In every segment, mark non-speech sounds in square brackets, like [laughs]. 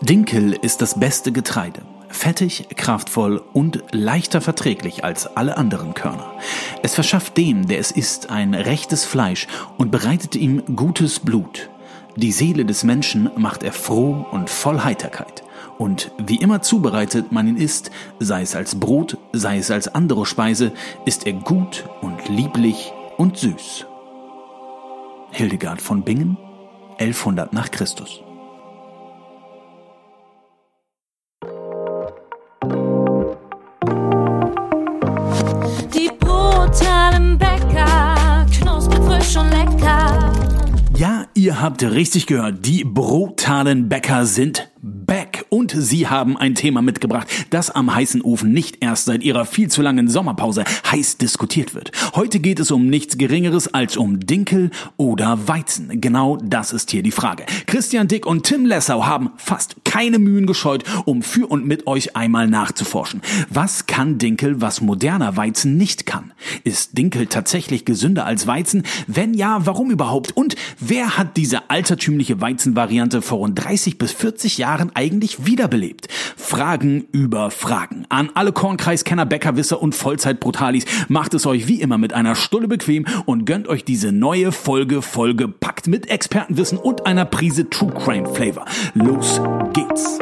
Dinkel ist das beste Getreide. Fettig, kraftvoll und leichter verträglich als alle anderen Körner. Es verschafft dem, der es isst, ein rechtes Fleisch und bereitet ihm gutes Blut. Die Seele des Menschen macht er froh und voll Heiterkeit. Und wie immer zubereitet man ihn isst, sei es als Brot, sei es als andere Speise, ist er gut und lieblich und süß. Hildegard von Bingen, 1100 nach Christus. Ihr habt richtig gehört. Die brutalen Bäcker sind back und sie haben ein Thema mitgebracht, das am heißen Ofen nicht erst seit ihrer viel zu langen Sommerpause heiß diskutiert wird. Heute geht es um nichts Geringeres als um Dinkel oder Weizen. Genau das ist hier die Frage. Christian Dick und Tim Lessau haben fast keine Mühen gescheut, um für und mit euch einmal nachzuforschen. Was kann Dinkel, was moderner Weizen nicht kann? Ist Dinkel tatsächlich gesünder als Weizen? Wenn ja, warum überhaupt? Und wer hat diese altertümliche Weizenvariante vor rund 30 bis 40 Jahren eigentlich wiederbelebt? Fragen über Fragen. An alle Kornkreiskenner, Bäckerwisser und Vollzeitbrutalis macht es euch wie immer mit einer Stulle bequem und gönnt euch diese neue Folge vollgepackt mit Expertenwissen und einer Prise True Crime Flavor. Los geht's!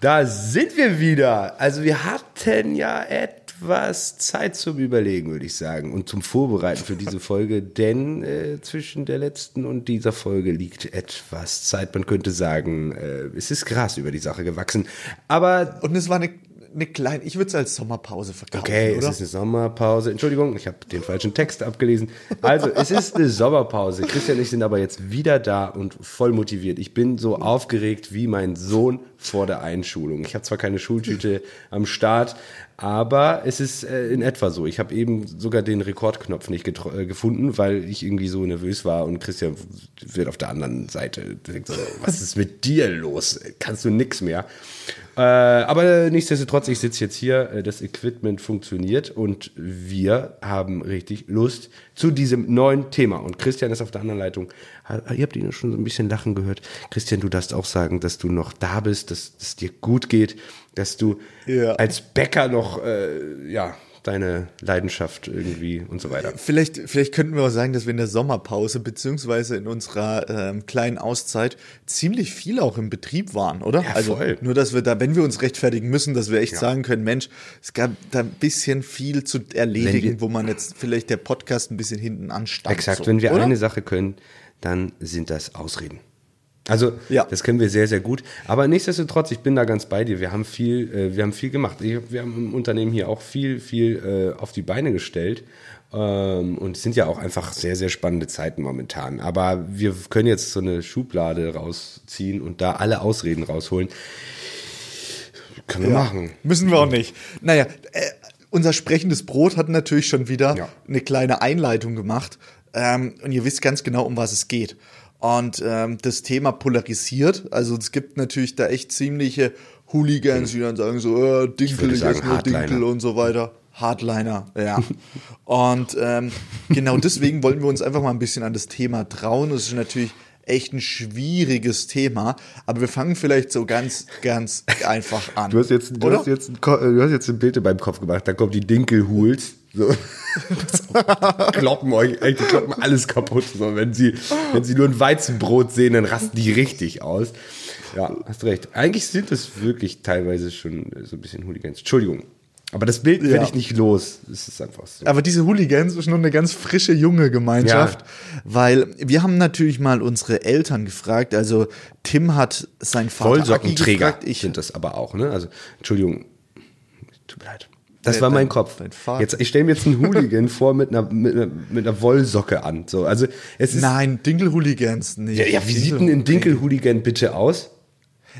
Da sind wir wieder. Also wir hatten ja etwas Zeit zum Überlegen, würde ich sagen, und zum Vorbereiten für diese Folge, [laughs] denn äh, zwischen der letzten und dieser Folge liegt etwas Zeit. Man könnte sagen, äh, es ist Gras über die Sache gewachsen. Aber Und es war eine, eine kleine, ich würde es als Sommerpause verkaufen, Okay, oder? es ist eine Sommerpause. Entschuldigung, ich habe den falschen Text abgelesen. Also, es ist eine Sommerpause. Christian und ich sind aber jetzt wieder da und voll motiviert. Ich bin so aufgeregt wie mein Sohn vor der Einschulung. Ich habe zwar keine Schultüte [laughs] am Start, aber es ist äh, in etwa so. Ich habe eben sogar den Rekordknopf nicht äh, gefunden, weil ich irgendwie so nervös war und Christian wird auf der anderen Seite. denkt so, Was ist mit dir los? Kannst du nix mehr? Äh, aber nichtsdestotrotz, ich sitze jetzt hier, äh, das Equipment funktioniert und wir haben richtig Lust zu diesem neuen Thema. Und Christian ist auf der anderen Leitung. Ihr habt ihn schon so ein bisschen lachen gehört. Christian, du darfst auch sagen, dass du noch da bist, dass es dir gut geht, dass du Ja. als Bäcker noch, äh, ja, deine Leidenschaft irgendwie und so weiter. Vielleicht, vielleicht könnten wir auch sagen, dass wir in der Sommerpause beziehungsweise in unserer ähm, kleinen Auszeit ziemlich viel auch im Betrieb waren, oder? Ja, also voll. nur, dass wir da, wenn wir uns rechtfertigen müssen, dass wir echt Ja. sagen können, Mensch, es gab da ein bisschen viel zu erledigen, wir- wo man jetzt vielleicht der Podcast ein bisschen hinten anstand. Exakt, so, wenn wir oder? eine Sache können, dann sind das Ausreden. Also, Ja. das können wir sehr, sehr gut. Aber nichtsdestotrotz, ich bin da ganz bei dir. Wir haben viel, äh, wir haben viel gemacht. Ich, wir haben im Unternehmen hier auch viel, viel äh, auf die Beine gestellt. Ähm, und es sind ja auch einfach sehr, sehr spannende Zeiten momentan. Aber wir können jetzt so eine Schublade rausziehen und da alle Ausreden rausholen. Können wir Ja. machen. Müssen wir auch nicht. Naja, äh, unser sprechendes Brot hat natürlich schon wieder Ja. eine kleine Einleitung gemacht. Ähm, und ihr wisst ganz genau, um was es geht. Und ähm, das Thema polarisiert. Also es gibt natürlich da echt ziemliche Hooligans, die dann sagen so, äh, Dinkel, ich, esse nur. Dinkel und so weiter. Hardliner, ja. [laughs] und ähm, genau deswegen wollen wir uns einfach mal ein bisschen an das Thema trauen. Das ist natürlich echt ein schwieriges Thema, aber wir fangen vielleicht so ganz, ganz einfach an. Du hast jetzt, du Oder? hast jetzt, ein äh, du hast jetzt ein Bild in meinem Kopf gemacht. Da kommt die Dinkelhuls. So. [laughs] kloppen euch, die kloppen alles kaputt. So, wenn sie, wenn sie nur ein Weizenbrot sehen, dann rasten die richtig aus. Ja, hast recht. Eigentlich sind es wirklich teilweise schon so ein bisschen Hooligans. Entschuldigung. Aber das Bild werde Ja. ich nicht los. Es ist einfach so. Aber diese Hooligans ist nur eine ganz frische, junge Gemeinschaft, weil wir haben natürlich mal unsere Eltern gefragt. Also Tim hat sein Vater Vollsockenträger gefragt. Ich, sind das aber auch, ne? Also, Entschuldigung. Tut mir leid. Das war mein dein- Kopf. dein? Jetzt, ich stelle mir jetzt einen Hooligan [laughs] vor mit einer, mit einer, mit einer Wollsocke an. So, also, es ist, nein, Dinkel-Hooligans nicht. ja, ja, wie sieht denn ein Dinkel-Hooligan bitte aus?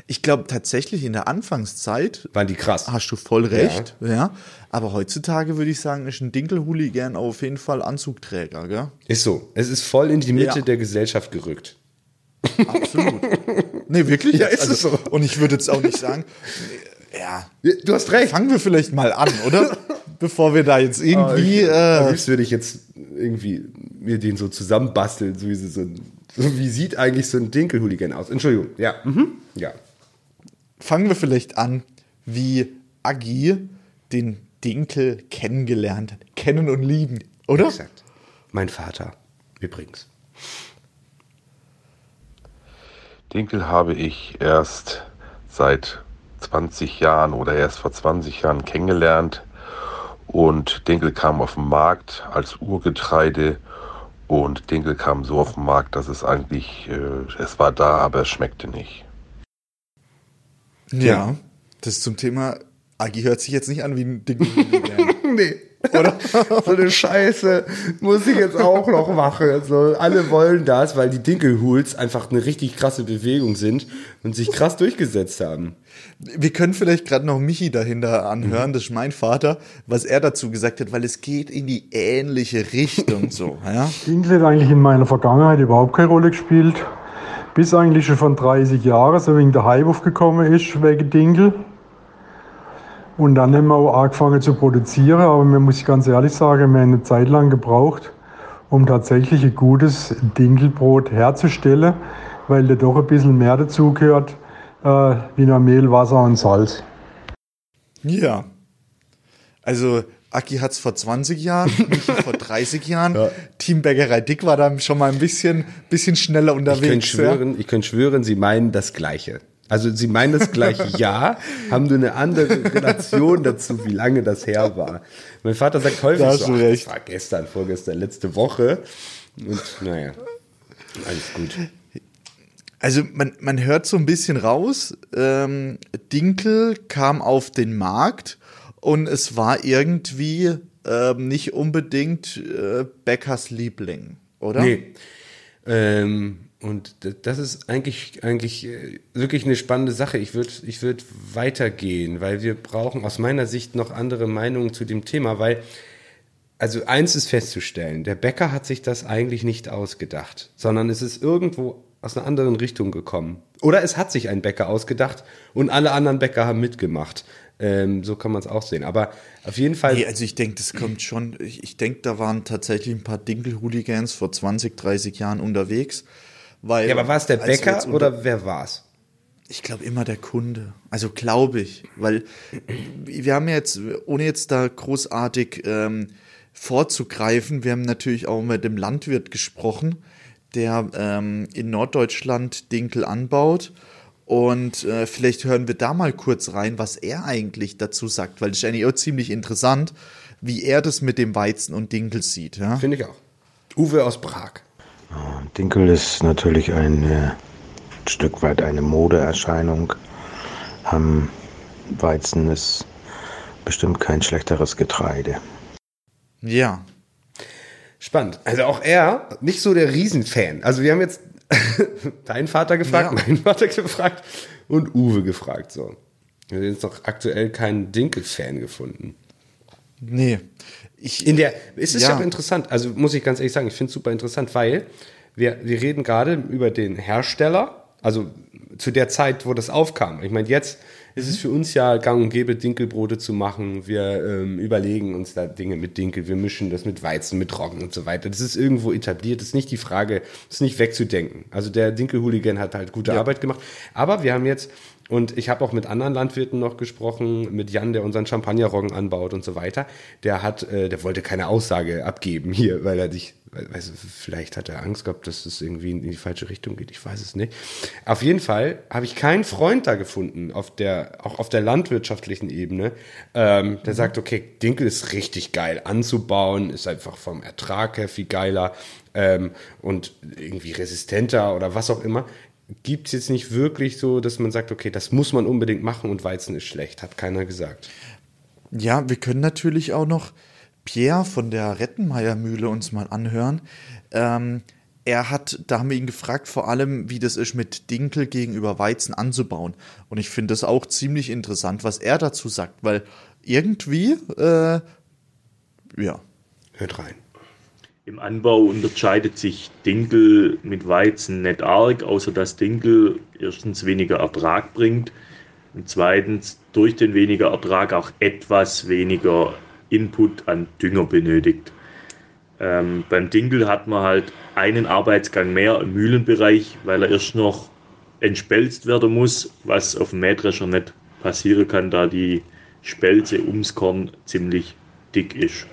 Ich glaube tatsächlich in der Anfangszeit Waren die krass? hast du voll recht, ja. Aber heutzutage würde ich sagen, ist ein Dinkel-Hooligan auf jeden Fall Anzugträger, gell? Ist so. Es ist voll in die Mitte Ja. der Gesellschaft gerückt. Absolut. nee, wirklich? [laughs] Ja, ist es so. Und ich würde jetzt auch nicht sagen, [laughs] ja, Du hast recht. fangen wir vielleicht mal an, oder? [laughs] Bevor wir da jetzt irgendwie. Am äh, liebsten würde ich jetzt irgendwie mir den so zusammenbasteln, so wie, sie so, ein, so [laughs] wie sieht eigentlich so ein Dinkel-Hooligan aus. Entschuldigung, ja, mhm. ja. Fangen wir vielleicht an, wie Agi den Dinkel kennengelernt hat. Kennen und lieben, oder? Exakt. Mein Vater, übrigens. Dinkel habe ich erst seit 20 Jahren oder erst vor 20 Jahren kennengelernt. Und Dinkel kam auf den Markt als Urgetreide. Und Dinkel kam so auf den Markt, dass es eigentlich, äh, es war da, aber es schmeckte nicht. Ja, das zum Thema, Agi hört sich jetzt nicht an wie ein Dinkel. [laughs] Nee. Oder? [laughs] so eine Scheiße muss ich jetzt auch noch machen. Also alle wollen das, weil die Dinkelhools einfach eine richtig krasse Bewegung sind und sich krass durchgesetzt haben. Wir können vielleicht gerade noch Michi dahinter anhören, das ist mein Vater, was er dazu gesagt hat, weil es geht in die ähnliche Richtung so. [laughs] Ja? Dinkel hat eigentlich in meiner Vergangenheit überhaupt keine Rolle gespielt. Bis eigentlich schon von 30 Jahren, so wegen der Hype aufgekommen ist, wegen Dinkel. Und dann haben wir auch angefangen zu produzieren, aber man muss ganz ehrlich sagen, wir haben eine Zeit lang gebraucht, um tatsächlich ein gutes Dinkelbrot herzustellen, weil da doch ein bisschen mehr dazugehört, äh, wie nur Mehl, Wasser und Salz. Ja. Also Aki hat's vor 20 Jahren, [laughs] Michi vor 30 Jahren. Team Bäckerei Dick war da schon mal ein bisschen, bisschen schneller Ich unterwegs. könnte schwören, ich könnte schwören, sie meinen das Gleiche. Also sie meinen das gleiche [laughs] Ja, haben nur eine andere Relation dazu, wie lange das her war. Mein Vater sagt häufig Da hast so, ach, das war gestern, vorgestern, letzte Woche. Und naja, alles gut. Also man, man hört so ein bisschen raus, ähm, Dinkel kam auf den Markt und es war irgendwie ähm, nicht unbedingt äh, Bäckers Liebling, oder? Nee. Ähm, und das ist eigentlich, eigentlich äh, wirklich eine spannende Sache. Ich würde ich würd weitergehen, weil wir brauchen aus meiner Sicht noch andere Meinungen zu dem Thema, weil, also eins ist festzustellen, der Bäcker hat sich das eigentlich nicht ausgedacht, sondern es ist irgendwo aus einer anderen Richtung gekommen. Oder es hat sich ein Bäcker ausgedacht und alle anderen Bäcker haben mitgemacht. Ähm, so kann man es auch sehen. Aber auf jeden Fall. Nee, also ich denke, das kommt schon, ich, ich denke, da waren tatsächlich ein paar Dinkel-Hooligans vor 20, 30 Jahren unterwegs. Weil, ja, aber war es der Bäcker oder wer war's? Ich glaube immer der Kunde. Also glaube ich, weil wir haben jetzt, ohne jetzt da großartig ähm, vorzugreifen, wir haben natürlich auch mit dem Landwirt gesprochen, der ähm, in Norddeutschland Dinkel anbaut. Und äh, vielleicht hören wir da mal kurz rein, was er eigentlich dazu sagt, weil das ist eigentlich auch ziemlich interessant, wie er das mit dem Weizen und Dinkel sieht. Ja? Finde ich auch. Uwe aus Prag. Dinkel ist natürlich ein äh, Stück weit eine Modeerscheinung. Ähm, Weizen ist bestimmt kein schlechteres Getreide. ja. Spannend. Also auch er, nicht so der Riesenfan. Also wir haben jetzt [laughs] deinen Vater gefragt, Ja. meinen Vater gefragt und Uwe gefragt. So. Wir haben jetzt noch aktuell keinen Dinkel-Fan gefunden. Nee. Ich, In der, es ist Ja. ja interessant, also muss ich ganz ehrlich sagen, ich finde es super interessant, weil wir, wir reden gerade über den Hersteller, also zu der Zeit, wo das aufkam. Ich meine, jetzt ist es für uns ja gang und gäbe, Dinkelbrote zu machen. Wir ähm, überlegen uns da Dinge mit Dinkel, wir mischen das mit Weizen, mit Roggen und so weiter. Das ist irgendwo etabliert, das ist nicht die Frage, das ist nicht wegzudenken. Also der Dinkel-Hooligan hat halt gute Arbeit gemacht. Aber wir haben jetzt und ich habe auch mit anderen Landwirten noch gesprochen, mit Jan, der unseren Champagnerroggen anbaut und so weiter. Der hat, äh, der wollte keine Aussage abgeben hier, weil er sich, weiß, vielleicht hat er Angst gehabt, dass es irgendwie in die falsche Richtung geht. Ich weiß es nicht. Auf jeden Fall habe ich keinen Freund da gefunden, auf der, auch auf der landwirtschaftlichen Ebene, ähm, der sagt, okay, Dinkel ist richtig geil anzubauen, ist einfach vom Ertrag her viel geiler ähm, und irgendwie resistenter oder was auch immer gibt es jetzt nicht wirklich so, dass man sagt, okay, das muss man unbedingt machen und Weizen ist schlecht, hat keiner gesagt. Ja, wir können natürlich auch noch Pierre von der Rettenmeier Mühle uns mal anhören. Ähm, er hat, da haben wir ihn gefragt, vor allem, wie das ist, mit Dinkel gegenüber Weizen anzubauen. Und ich finde das auch ziemlich interessant, was er dazu sagt, weil irgendwie, äh, ja. Hört rein. Im Anbau unterscheidet sich Dinkel mit Weizen nicht arg, außer dass Dinkel erstens weniger Ertrag bringt und zweitens durch den weniger Ertrag auch etwas weniger Input an Dünger benötigt. Ähm, beim Dinkel hat man halt einen Arbeitsgang mehr im Mühlenbereich, weil er erst noch entspelzt werden muss, was auf dem Mähdrescher nicht passieren kann, da die Spelze ums Korn ziemlich dick ist.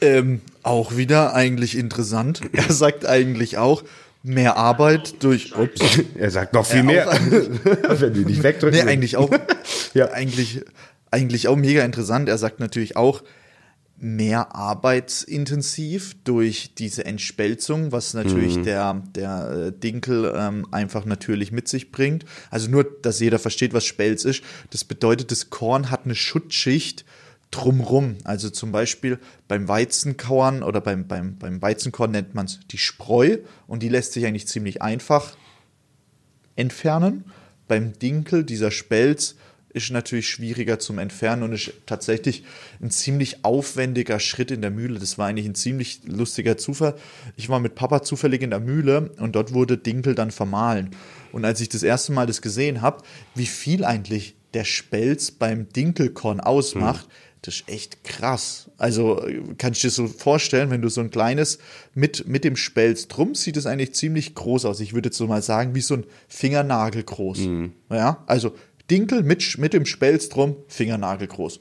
Ähm, auch wieder eigentlich interessant. [laughs] Er sagt eigentlich auch, mehr Arbeit durch. Ups. [laughs] Er sagt noch viel Äh, mehr. [laughs] Wenn du nicht wegdrückst. Nee, eigentlich auch. Ja. eigentlich, eigentlich auch mega interessant. Er sagt natürlich auch, mehr arbeitsintensiv durch diese Entspelzung, was natürlich Mhm. der, der äh, Dinkel ähm, einfach natürlich mit sich bringt. Also nur, dass jeder versteht, was Spelz ist. Das bedeutet, das Korn hat eine Schutzschicht drumrum. Also zum Beispiel beim Weizenkauern oder beim, beim, beim Weizenkorn nennt man es die Spreu und die lässt sich eigentlich ziemlich einfach entfernen. Beim Dinkel, dieser Spelz, ist natürlich schwieriger zum Entfernen und ist tatsächlich ein ziemlich aufwendiger Schritt in der Mühle. Das war eigentlich ein ziemlich lustiger Zufall. Ich war mit Papa zufällig in der Mühle und dort wurde Dinkel dann vermahlen. Und als ich das erste Mal das gesehen habe, wie viel eigentlich der Spelz beim Dinkelkorn ausmacht, das ist echt krass. Also kannst du dir so vorstellen, wenn du so ein kleines mit, mit dem Spelz drum, sieht es eigentlich ziemlich groß aus. Ich würde jetzt so mal sagen, wie so ein Fingernagel groß. Ja, also Dinkel mit, mit dem Spelz drum, Fingernagel groß.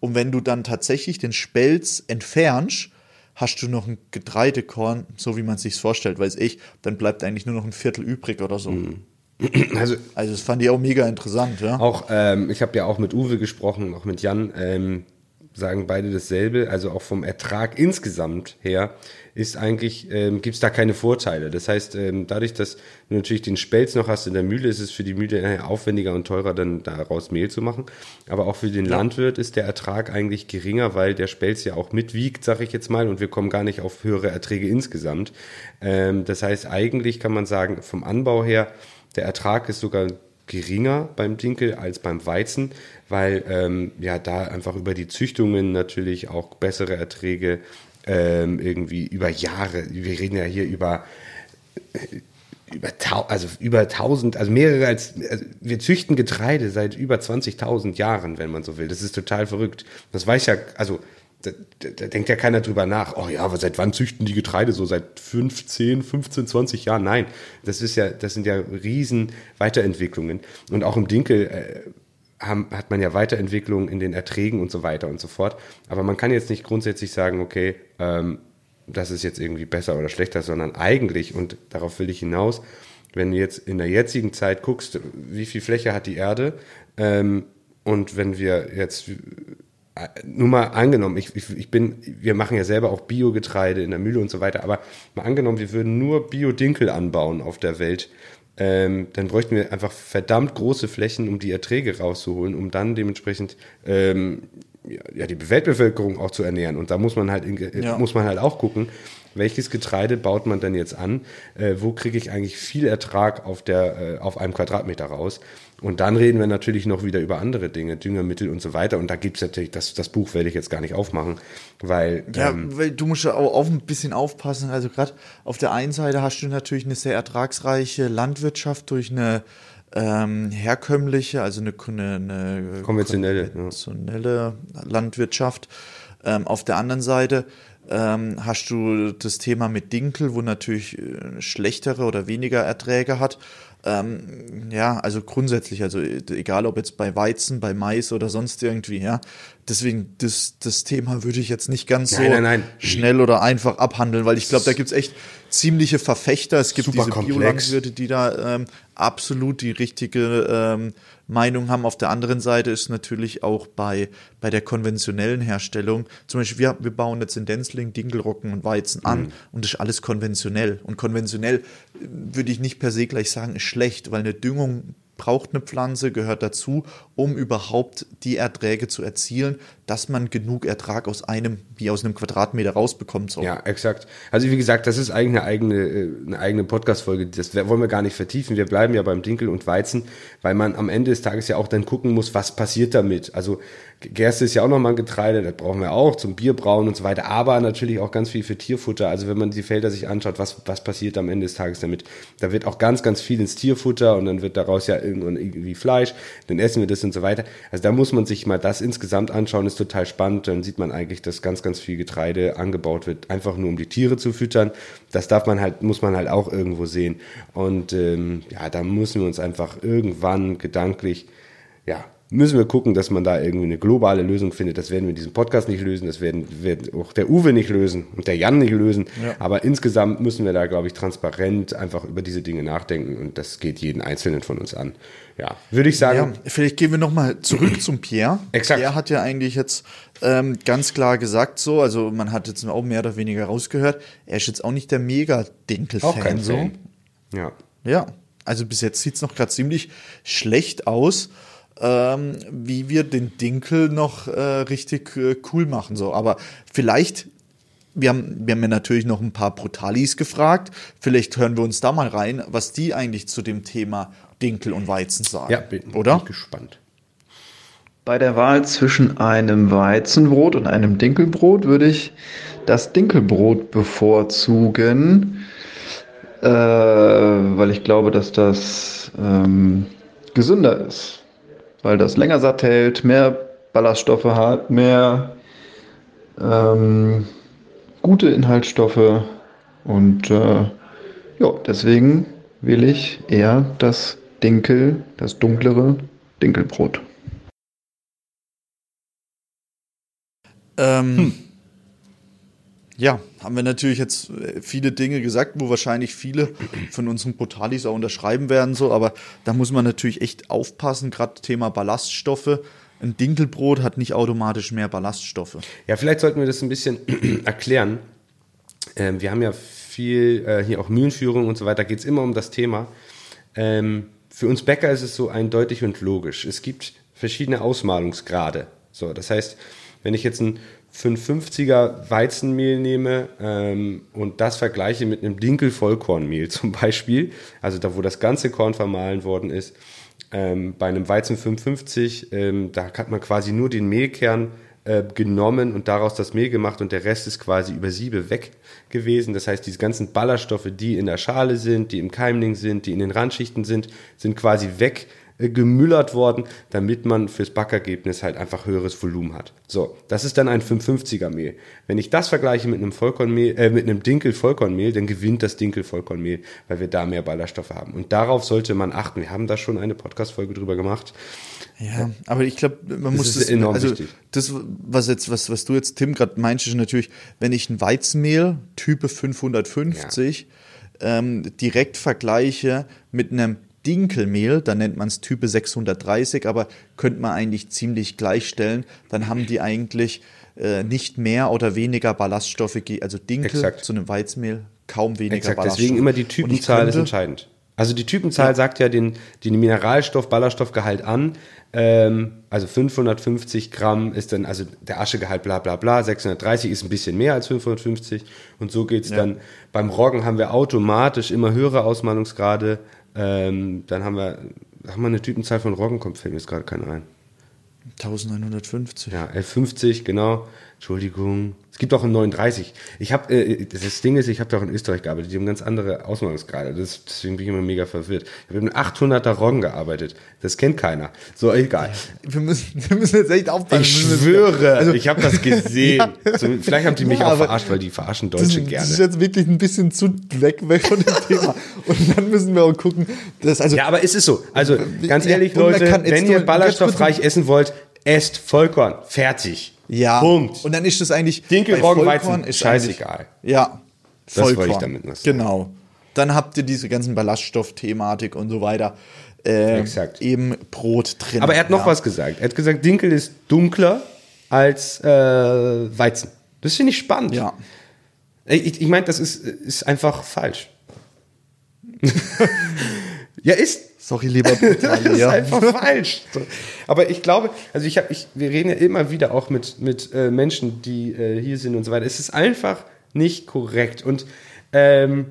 Und wenn du dann tatsächlich den Spelz entfernst, hast du noch ein Getreidekorn, so wie man es sich vorstellt, weiß ich, dann bleibt eigentlich nur noch ein Viertel übrig oder so. [clears throat] Also Also das fand ich auch mega interessant, ja. Auch, ähm, ich habe ja auch mit Uwe gesprochen, auch mit Jan, ähm, sagen beide dasselbe. Also auch vom Ertrag insgesamt her ist eigentlich, ähm, gibt es da keine Vorteile. Das heißt, ähm, dadurch, dass du natürlich den Spelz noch hast in der Mühle, ist es für die Mühle aufwendiger und teurer, dann daraus Mehl zu machen. Aber auch für den Landwirt ist der Ertrag eigentlich geringer, weil der Spelz ja auch mitwiegt, sag ich jetzt mal, und wir kommen gar nicht auf höhere Erträge insgesamt. Ähm, das heißt, eigentlich kann man sagen, vom Anbau her, der Ertrag ist sogar geringer beim Dinkel als beim Weizen, weil ähm, ja da einfach über die Züchtungen natürlich auch bessere Erträge ähm, irgendwie über Jahre, wir reden ja hier über über, tau also über 1000, also mehrere als, also wir züchten Getreide seit über 20.000 Jahren, wenn man so will. Das ist total verrückt. Das weiß ja, also da, da, da denkt ja keiner drüber nach. Oh ja, aber seit wann züchten die Getreide so? Seit 15, 15, 20 Jahren? Nein, das ist ja, das sind ja riesen Weiterentwicklungen. Und auch im Dinkel äh, haben, hat man ja Weiterentwicklungen in den Erträgen und so weiter und so fort. Aber man kann jetzt nicht grundsätzlich sagen, okay, ähm, das ist jetzt irgendwie besser oder schlechter, sondern eigentlich, und darauf will ich hinaus, wenn du jetzt in der jetzigen Zeit guckst, wie viel Fläche hat die Erde, ähm, und wenn wir jetzt nur mal angenommen, ich, ich, ich bin, wir machen ja selber auch Biogetreide in der Mühle und so weiter, aber mal angenommen, wir würden nur Biodinkel anbauen auf der Welt, ähm, dann bräuchten wir einfach verdammt große Flächen, um die Erträge rauszuholen, um dann dementsprechend ähm, ja, die Weltbevölkerung auch zu ernähren. Und da muss man halt, in, Ja. muss man halt auch gucken, welches Getreide baut man denn jetzt an? Äh, wo kriege ich eigentlich viel Ertrag auf, der, äh, auf einem Quadratmeter raus? Und dann reden wir natürlich noch wieder über andere Dinge, Düngermittel und so weiter. Und da gibt's natürlich, das, das Buch werde ich jetzt gar nicht aufmachen, weil Ja, ähm, weil du musst ja auch, auch ein bisschen aufpassen. Also gerade auf der einen Seite hast du natürlich eine sehr ertragsreiche Landwirtschaft durch eine ähm, herkömmliche, also eine, eine, eine Konventionelle, ja. konventionelle Landwirtschaft. Ähm, auf der anderen Seite ähm, hast du das Thema mit Dinkel, wo natürlich äh, schlechtere oder weniger Erträge hat. Ähm, ja, also grundsätzlich, also egal ob jetzt bei Weizen, bei Mais oder sonst irgendwie, ja. Deswegen, das, das Thema würde ich jetzt nicht ganz Nein, so nein, nein. schnell oder einfach abhandeln, weil ich glaube, da gibt's echt ziemliche Verfechter. Es gibt Super diese. Biolandwirte, die da ähm, absolut die richtige ähm, Meinung haben. Auf der anderen Seite ist natürlich auch bei, bei der konventionellen Herstellung, zum Beispiel wir, wir bauen jetzt in Denzling Dinkelrocken und Weizen an Mhm. und das ist alles konventionell. Und konventionell äh, würde ich nicht per se gleich sagen, ist schlecht, weil eine Düngung braucht eine Pflanze, gehört dazu, um überhaupt die Erträge zu erzielen, dass man genug Ertrag aus einem, wie aus einem Quadratmeter rausbekommt. So. Ja, exakt. Also wie gesagt, das ist eigentlich eine eigene, äh, eine eigene Podcast-Folge. Das wollen wir gar nicht vertiefen. Wir bleiben ja beim Dinkel und Weizen, weil man am Ende des Tages ja auch dann gucken muss, was passiert damit. Also Gerste ist ja auch nochmal ein Getreide, das brauchen wir auch zum Bierbrauen und so weiter, aber natürlich auch ganz viel für Tierfutter. Also wenn man die Felder sich anschaut, was, was passiert am Ende des Tages damit, da wird auch ganz, ganz viel ins Tierfutter und dann wird daraus ja irgendwann irgendwie Fleisch, dann essen wir das und so weiter. Also da muss man sich mal das insgesamt anschauen, ist total spannend. Dann sieht man eigentlich, dass ganz, ganz viel Getreide angebaut wird, einfach nur um die Tiere zu füttern. Das darf man halt, muss man halt auch irgendwo sehen. Und ähm, ja, da müssen wir uns einfach irgendwann gedanklich, ja, müssen wir gucken, dass man da irgendwie eine globale Lösung findet. Das werden wir in diesem Podcast nicht lösen, das werden, werden auch der Uwe nicht lösen und der Jan nicht lösen. Aber insgesamt müssen wir da, glaube ich, transparent einfach über diese Dinge nachdenken und das geht jeden Einzelnen von uns an. Ja, würde ich sagen. Ja, vielleicht gehen wir nochmal zurück zum Pierre. Exakt. Pierre hat ja eigentlich jetzt ähm, ganz klar gesagt so, also man hat jetzt auch mehr oder weniger rausgehört, er ist jetzt auch nicht der auch Mega-Dinkel-Fan kein so. Fan. Ja. Ja, also bis jetzt sieht's noch gerade ziemlich schlecht aus, ähm, wie wir den Dinkel noch äh, richtig äh, cool machen. So. Aber vielleicht, wir haben, wir haben ja natürlich noch ein paar Brutalis gefragt. Vielleicht hören wir uns da mal rein, was die eigentlich zu dem Thema Dinkel und Weizen sagen. Ja, bin, oder? bin gespannt. Bei der Wahl zwischen einem Weizenbrot und einem Dinkelbrot würde ich das Dinkelbrot bevorzugen, äh, weil ich glaube, dass das ähm, gesünder ist, weil das länger satt hält, mehr Ballaststoffe hat, mehr ähm, gute Inhaltsstoffe und äh, ja, deswegen wähle ich eher das Dinkel, das dunklere Dinkelbrot. Ähm, Ja, haben wir natürlich jetzt äh, viele Dinge gesagt, wo wahrscheinlich viele von unseren Brutalis auch unterschreiben werden, so, aber da muss man natürlich echt aufpassen, gerade Thema Ballaststoffe. Ein Dinkelbrot hat nicht automatisch mehr Ballaststoffe. Ja, vielleicht sollten wir das ein bisschen [clears throat] erklären. Ähm, wir haben ja viel, äh, hier auch Mühlenführung und so weiter, geht es immer um das Thema. Ähm, für uns Bäcker ist es so eindeutig und logisch. Es gibt verschiedene Ausmalungsgrade. So, das heißt, wenn ich jetzt ein 550er Weizenmehl nehme ähm, und das vergleiche mit einem Dinkel-Vollkornmehl [laughs] zum Beispiel, also da, wo das ganze Korn vermahlen worden ist, ähm, bei einem Weizen 550, ähm, da hat man quasi nur den Mehlkern äh, genommen und daraus das Mehl gemacht und der Rest ist quasi über Siebe weg gewesen. Das heißt, diese ganzen Ballaststoffe, die in der Schale sind, die im Keimling sind, die in den Randschichten sind, sind quasi weg gemüllert worden, damit man fürs Backergebnis halt einfach höheres Volumen hat. So, das ist dann ein 550er Mehl. Wenn ich das vergleiche mit einem Vollkornmehl, äh, mit einem Dinkel Vollkornmehl, dann gewinnt das Dinkel Vollkornmehl, weil wir da mehr Ballaststoffe haben. Und darauf sollte man achten. Wir haben da schon eine Podcast-Folge drüber gemacht. Ja, aber ich glaube, man muss ist das, enorm also wichtig. das, was jetzt, was, was du jetzt, Tim, gerade meinst, ist natürlich, wenn ich ein Weizenmehl Type 550 ähm, direkt vergleiche mit einem Dinkelmehl, dann nennt man es Type 630, aber könnte man eigentlich ziemlich gleichstellen, dann haben die eigentlich äh, nicht mehr oder weniger Ballaststoffe, also Dinkel Exakt. zu einem Weizenmehl kaum weniger Exakt, Ballaststoffe. deswegen immer die Typenzahl ist könnte- entscheidend. Also die Typenzahl sagt ja den, den Mineralstoff, Ballaststoffgehalt an. Ähm, also 550 Gramm ist dann, also der Aschegehalt bla bla bla, 630 ist ein bisschen mehr als 550 und so geht's dann. Beim Roggen haben wir automatisch immer höhere Ausmalungsgrade. Ähm, dann haben wir, haben wir eine Typenzahl von Roggen, kommt, fällt mir jetzt gerade keiner ein. 1950. Ja, L50, genau. Entschuldigung. Es gibt auch einen 39. Ich habe, äh, das Ding ist, ich habe da auch in Österreich gearbeitet. Die haben ganz andere Ausmalungsgrade. Das, deswegen bin ich immer mega verwirrt. Ich habe mit einem 800er Roggen gearbeitet. Das kennt keiner. So, egal. Wir müssen, wir müssen jetzt echt aufpassen. Ich schwöre, Also- ich habe das [laughs] gesehen. Ja. so, vielleicht haben die mich Ja, auch verarscht, weil die verarschen Das, Deutsche das gerne. ist jetzt wirklich ein bisschen zu weg, weg von dem Thema. Und dann müssen wir auch gucken, dass also Ja, aber es ist so. Also ganz Ja, ehrlich, man Leute, wenn ihr kurz- essen wollt, esst Vollkorn. Fertig. Ja. Punkt. Und dann ist das eigentlich Dinkel, bei Roggen, Vollkorn Weizen, ist scheißegal. Ja. Das wollte Vollkorn. ich damit noch sagen. Genau. Dann habt ihr diese ganzen Ballaststoffthematik und so weiter. Äh, Exakt. Eben Brot drin. Aber er hat noch ja. was gesagt. Er hat gesagt, Dinkel ist dunkler als äh, Weizen. Das finde ich spannend. Ja. Ich, ich meine, das ist, ist einfach falsch. [laughs] ja, ist. Sorry, lieber [laughs] Das Brutali, ist einfach falsch. Aber ich glaube, also ich habe, ich, wir reden ja immer wieder auch mit, mit äh, Menschen, die äh, hier sind und so weiter. Es ist einfach nicht korrekt. Und ähm,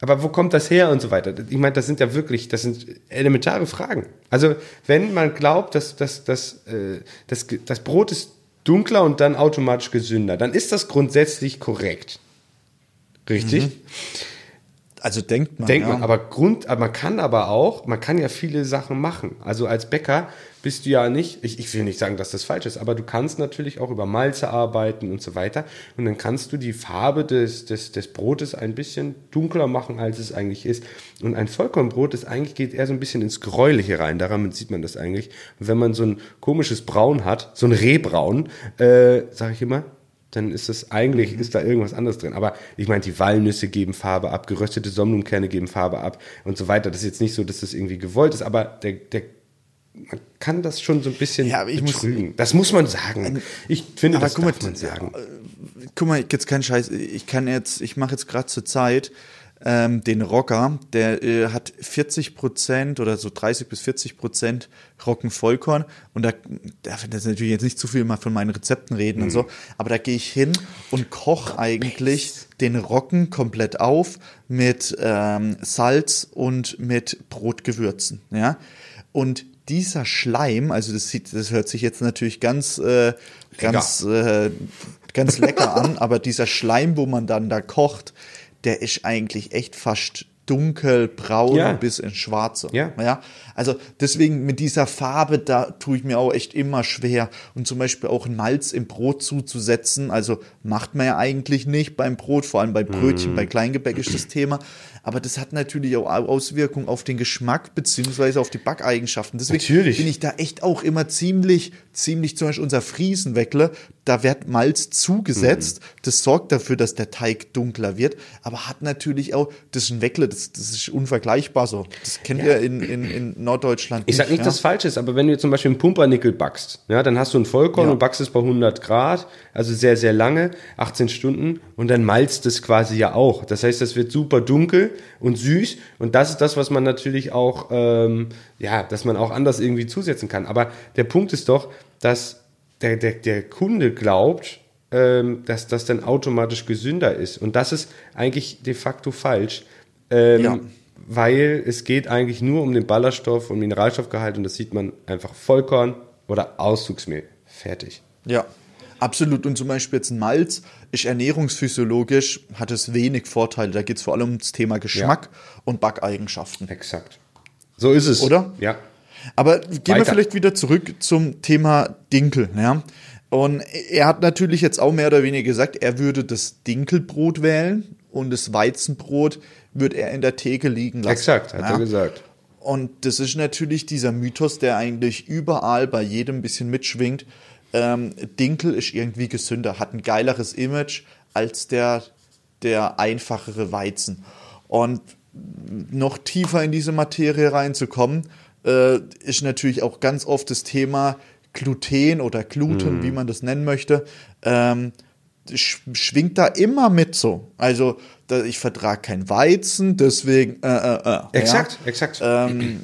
Aber wo kommt das her und so weiter? Ich meine, das sind ja wirklich, das sind elementare Fragen. Also, wenn man glaubt, dass, dass, dass, äh, dass das Brot ist dunkler und dann automatisch gesünder, dann ist das grundsätzlich korrekt. Richtig? Also denkt man. Denkt ja. man, aber Grund, aber man kann aber auch, man kann ja viele Sachen machen. Also als Bäcker bist du ja nicht, ich, ich will nicht sagen, dass das falsch ist, aber du kannst natürlich auch über Malze arbeiten und so weiter. Und dann kannst du die Farbe des, des, des Brotes ein bisschen dunkler machen, als es eigentlich ist. Und ein Vollkornbrot ist eigentlich, geht eher so ein bisschen ins Gräuliche rein. Daran sieht man das eigentlich. Und wenn man so ein komisches Braun hat, so ein Rehbraun, äh, sag ich immer, dann ist das eigentlich, ist da irgendwas anderes drin. Aber ich meine, die Walnüsse geben Farbe ab, geröstete Sonnenblumenkerne geben Farbe ab und so weiter. Das ist jetzt nicht so, dass das irgendwie gewollt ist, aber der, der man kann das schon so ein bisschen Ja, ich muss- betrügen. das muss man sagen. Ich finde, das guck mal, darf man sagen. guck mal, jetzt kein Scheiß. Ich kann jetzt, ich mache jetzt gerade zur Zeit ähm, den Rocker, der äh, hat 40 Prozent oder so 30 bis 40 Prozent Roggenvollkorn und da darf ich natürlich jetzt nicht zu viel mal von meinen Rezepten reden und so, aber da gehe ich hin und koche eigentlich den Roggen komplett auf mit ähm, Salz und mit Brotgewürzen, ja. Und dieser Schleim, also das sieht, das hört sich jetzt natürlich ganz, äh, ganz, äh, ganz lecker an, [laughs] aber dieser Schleim, wo man dann da kocht, der ist eigentlich echt fast dunkelbraun Ja. bis ins Schwarze. Ja. ja. Also deswegen mit dieser Farbe, da tue ich mir auch echt immer schwer. Und zum Beispiel auch Malz im Brot zuzusetzen, also macht man ja eigentlich nicht beim Brot, vor allem bei Brötchen, bei Kleingebäck ist das Thema. Aber das hat natürlich auch Auswirkungen auf den Geschmack beziehungsweise auf die Backeigenschaften. Deswegen Natürlich. bin ich da echt auch immer ziemlich, ziemlich zum Beispiel unser Friesenweckle, da wird Malz zugesetzt. Das sorgt dafür, dass der Teig dunkler wird, aber hat natürlich auch, das ist ein Weckle, das, das ist unvergleichbar so. Das kennen wir in, in, in Norddeutschland Ich sag nicht, ja. dass es falsch ist, aber wenn du jetzt zum Beispiel einen Pumpernickel backst, ja, dann hast du ein Vollkorn Ja. und backst es bei 100 Grad, also sehr, sehr lange, 18 Stunden und dann malzt es quasi ja auch. Das heißt, das wird super dunkel und süß und das ist das, was man natürlich auch, ähm, ja, dass man auch anders irgendwie zusetzen kann. Aber der Punkt ist doch, dass der, der, der Kunde glaubt, ähm, dass das dann automatisch gesünder ist und das ist eigentlich de facto falsch. Ähm, Ja. weil es geht eigentlich nur um den Ballaststoff und Mineralstoffgehalt und das sieht man einfach Vollkorn oder Auszugsmehl. Fertig. Ja, absolut. Und zum Beispiel jetzt ein Malz ist ernährungsphysiologisch, hat es wenig Vorteile. Da geht es vor allem ums Thema Geschmack und Backeigenschaften. Exakt. So ist es. Oder? Ja. Aber gehen wir Weiter. vielleicht wieder zurück zum Thema Dinkel. Ja? Und er hat natürlich jetzt auch mehr oder weniger gesagt, er würde das Dinkelbrot wählen und das Weizenbrot würde er in der Theke liegen lassen. Exakt, hat ja? er gesagt. Und das ist natürlich dieser Mythos, der eigentlich überall bei jedem ein bisschen mitschwingt. Ähm, Dinkel ist irgendwie gesünder, hat ein geileres Image als der, der einfachere Weizen. Und noch tiefer in diese Materie reinzukommen, äh, ist natürlich auch ganz oft das Thema Gluten oder Gluten, wie man das nennen möchte. Ähm, sch schwingt da immer mit so. Also da, ich vertrage kein Weizen, deswegen äh, äh, äh, Exakt, ja. exakt. Ähm,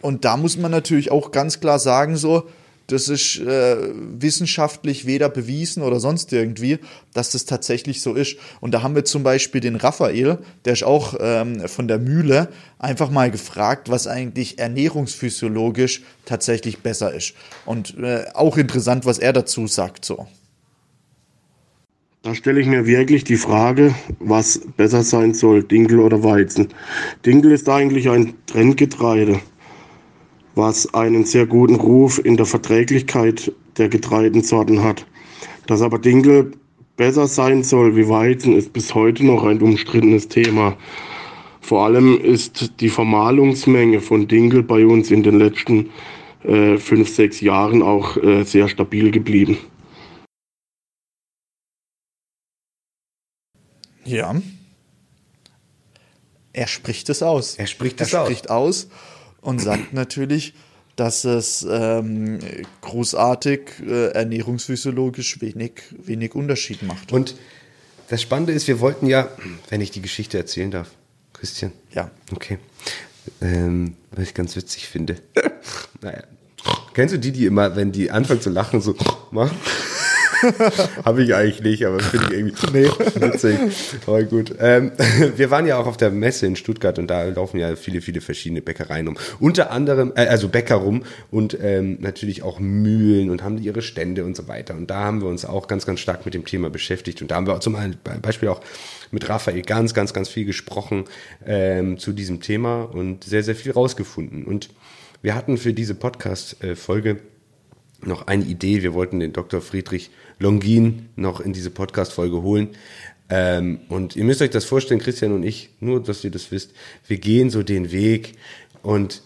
und da muss man natürlich auch ganz klar sagen, so, das ist äh, wissenschaftlich weder bewiesen oder sonst irgendwie, dass das tatsächlich so ist. Und da haben wir zum Beispiel den Raphael, der ist auch ähm, von der Mühle, einfach mal gefragt, was eigentlich ernährungsphysiologisch tatsächlich besser ist. Und äh, auch interessant, was er dazu sagt. So. Da stelle ich mir wirklich die Frage, was besser sein soll, Dinkel oder Weizen. Dinkel ist eigentlich ein Trendgetreide, was einen sehr guten Ruf in der Verträglichkeit der Getreidensorten hat. Dass aber Dinkel besser sein soll wie Weizen, ist bis heute noch ein umstrittenes Thema. Vor allem ist die Vermahlungsmenge von Dinkel bei uns in den letzten äh, fünf, sechs Jahren auch äh, sehr stabil geblieben. Ja. Er spricht es aus. Er spricht es er aus. spricht aus und sagt natürlich, dass es ähm, großartig äh, ernährungsphysiologisch wenig, wenig Unterschied macht. Und das Spannende ist, wir wollten ja, wenn ich die Geschichte erzählen darf, Christian. Ja. Okay. Ähm, was ich ganz witzig finde. [laughs] naja. Kennst du die, die immer, wenn die anfangen zu lachen, so [laughs] machen? [laughs] Habe ich eigentlich nicht, aber finde ich irgendwie witzig. Aber gut. Ähm, [laughs] wir waren ja auch auf der Messe in Stuttgart und da laufen ja viele, viele verschiedene Bäckereien um. Unter anderem, äh, also Bäcker rum und ähm, natürlich auch Mühlen und haben ihre Stände und so weiter. Und da haben wir uns auch ganz, ganz stark mit dem Thema beschäftigt. Und da haben wir zum Beispiel auch mit Raphael ganz, ganz, ganz viel gesprochen ähm, zu diesem Thema und sehr, sehr viel rausgefunden. Und wir hatten für diese Podcast-Folge noch eine Idee. Wir wollten den Dr. Friedrich Longin noch in diese Podcast-Folge holen. Ähm, und ihr müsst euch das vorstellen, Christian und ich, nur dass ihr das wisst, wir gehen so den Weg und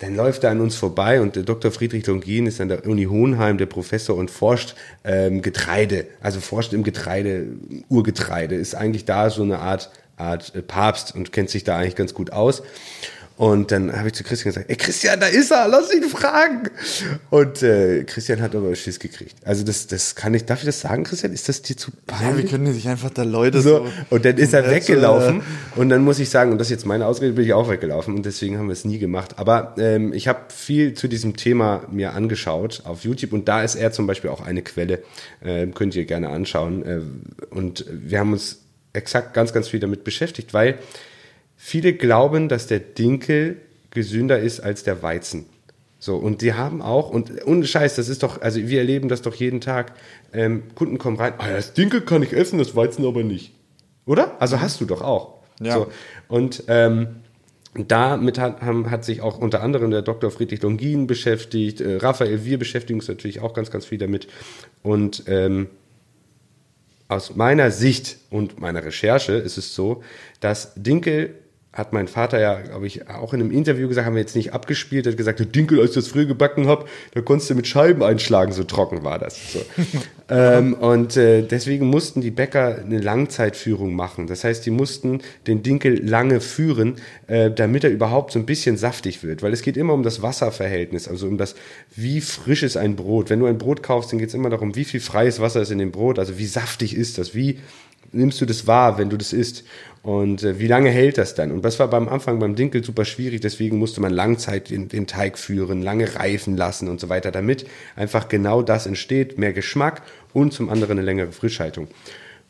dann läuft er an uns vorbei und der Dr. Friedrich Longin ist an der Uni Hohenheim der Professor und forscht ähm, Getreide, also forscht im Getreide, Urgetreide, ist eigentlich da so eine Art, Art äh, Papst und kennt sich da eigentlich ganz gut aus. Und dann habe ich zu Christian gesagt, ey Christian, da ist er, lass ihn fragen. Und äh, Christian hat aber Schiss gekriegt. Also das, das kann ich, darf ich das sagen, Christian? Ist das dir zu peinlich? Ja, wir können nicht einfach da Leute so. so und dann ist er weggelaufen. Und dann muss ich sagen, und das ist jetzt meine Ausrede, bin ich auch weggelaufen. Und deswegen haben wir es nie gemacht. Aber ähm, ich habe viel zu diesem Thema mir angeschaut auf YouTube. Und da ist er zum Beispiel auch eine Quelle. Äh, könnt ihr gerne anschauen. Äh, und wir haben uns exakt ganz, ganz viel damit beschäftigt, weil Viele glauben, dass der Dinkel gesünder ist als der Weizen. So, und die haben auch, und ohne Scheiß, das ist doch, also wir erleben das doch jeden Tag. Ähm, Kunden kommen rein, ah, das Dinkel kann ich essen, das Weizen aber nicht. Oder? Also hast du doch auch. Ja. So, und ähm, damit hat, haben, hat sich auch unter anderem der Dr. Friedrich Longin beschäftigt, äh, Raphael, wir beschäftigen uns natürlich auch ganz, ganz viel damit. Und ähm, aus meiner Sicht und meiner Recherche ist es so, dass Dinkel hat mein Vater ja, glaube ich, auch in einem Interview gesagt, haben wir jetzt nicht abgespielt, hat gesagt, der Dinkel, als ich das früher gebacken habe, da konntest du mit Scheiben einschlagen, so trocken war das. So. [laughs] ähm, und äh, deswegen mussten die Bäcker eine Langzeitführung machen. Das heißt, die mussten den Dinkel lange führen, äh, damit er überhaupt so ein bisschen saftig wird. Weil es geht immer um das Wasserverhältnis, also um das, wie frisch ist ein Brot. Wenn du ein Brot kaufst, dann geht es immer darum, wie viel freies Wasser ist in dem Brot, also wie saftig ist das, wie nimmst du das wahr, wenn du das isst? Und äh, wie lange hält das dann? Und das war beim Anfang beim Dinkel super schwierig, deswegen musste man Langzeit den, den Teig führen, lange reifen lassen und so weiter, damit einfach genau das entsteht, mehr Geschmack und zum anderen eine längere Frischhaltung.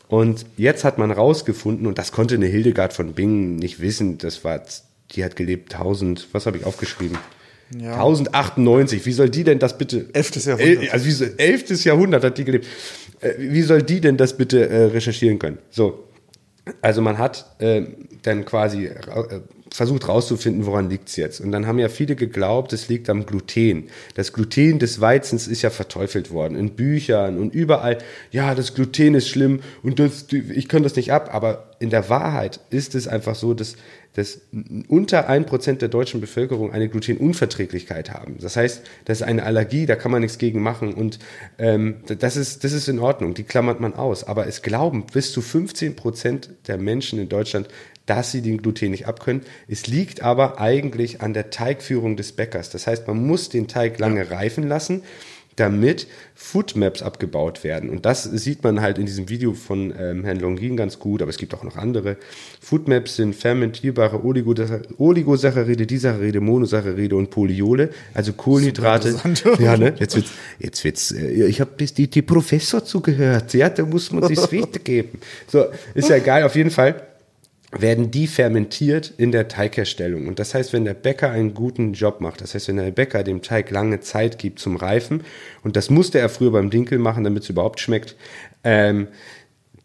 Und jetzt hat man rausgefunden, und das konnte eine Hildegard von Bingen nicht wissen, das war, die hat gelebt 1000, was habe ich aufgeschrieben? Ja. 1098, wie soll die denn das bitte? 11. Jahrhundert. El, also wie soll, 11. Jahrhundert hat die gelebt. Äh, wie soll die denn das bitte äh, recherchieren können? So, also man hat äh, dann quasi äh, versucht rauszufinden, woran liegt's jetzt. Und dann haben ja viele geglaubt, es liegt am Gluten. Das Gluten des Weizens ist ja verteufelt worden in Büchern und überall. Ja, das Gluten ist schlimm und das, ich kann das nicht ab. Aber in der Wahrheit ist es einfach so, dass dass unter ein Prozent der deutschen Bevölkerung eine Glutenunverträglichkeit haben. Das heißt, das ist eine Allergie, da kann man nichts gegen machen und ähm, das, ist, das ist in Ordnung, die klammert man aus. Aber es glauben bis zu 15 Prozent der Menschen in Deutschland, dass sie den Gluten nicht abkönnen. Es liegt aber eigentlich an der Teigführung des Bäckers. Das heißt, man muss den Teig lange reifen lassen damit Foodmaps abgebaut werden. Und das sieht man halt in diesem Video von ähm, Herrn Longin ganz gut, aber es gibt auch noch andere. Foodmaps sind fermentierbare Oligosaccharide, Disaccharide, Monosaccharide und Polyole, also Kohlenhydrate. Ja, ne? Jetzt wird's, jetzt wird's, äh, ich habe die, die Professor zugehört, ja, da muss man das [laughs] weitergeben. So, ist ja egal, auf jeden Fall werden die fermentiert in der Teigherstellung. Und das heißt, wenn der Bäcker einen guten Job macht, das heißt, wenn der Bäcker dem Teig lange Zeit gibt zum Reifen, und das musste er früher beim Dinkel machen, damit es überhaupt schmeckt, ähm,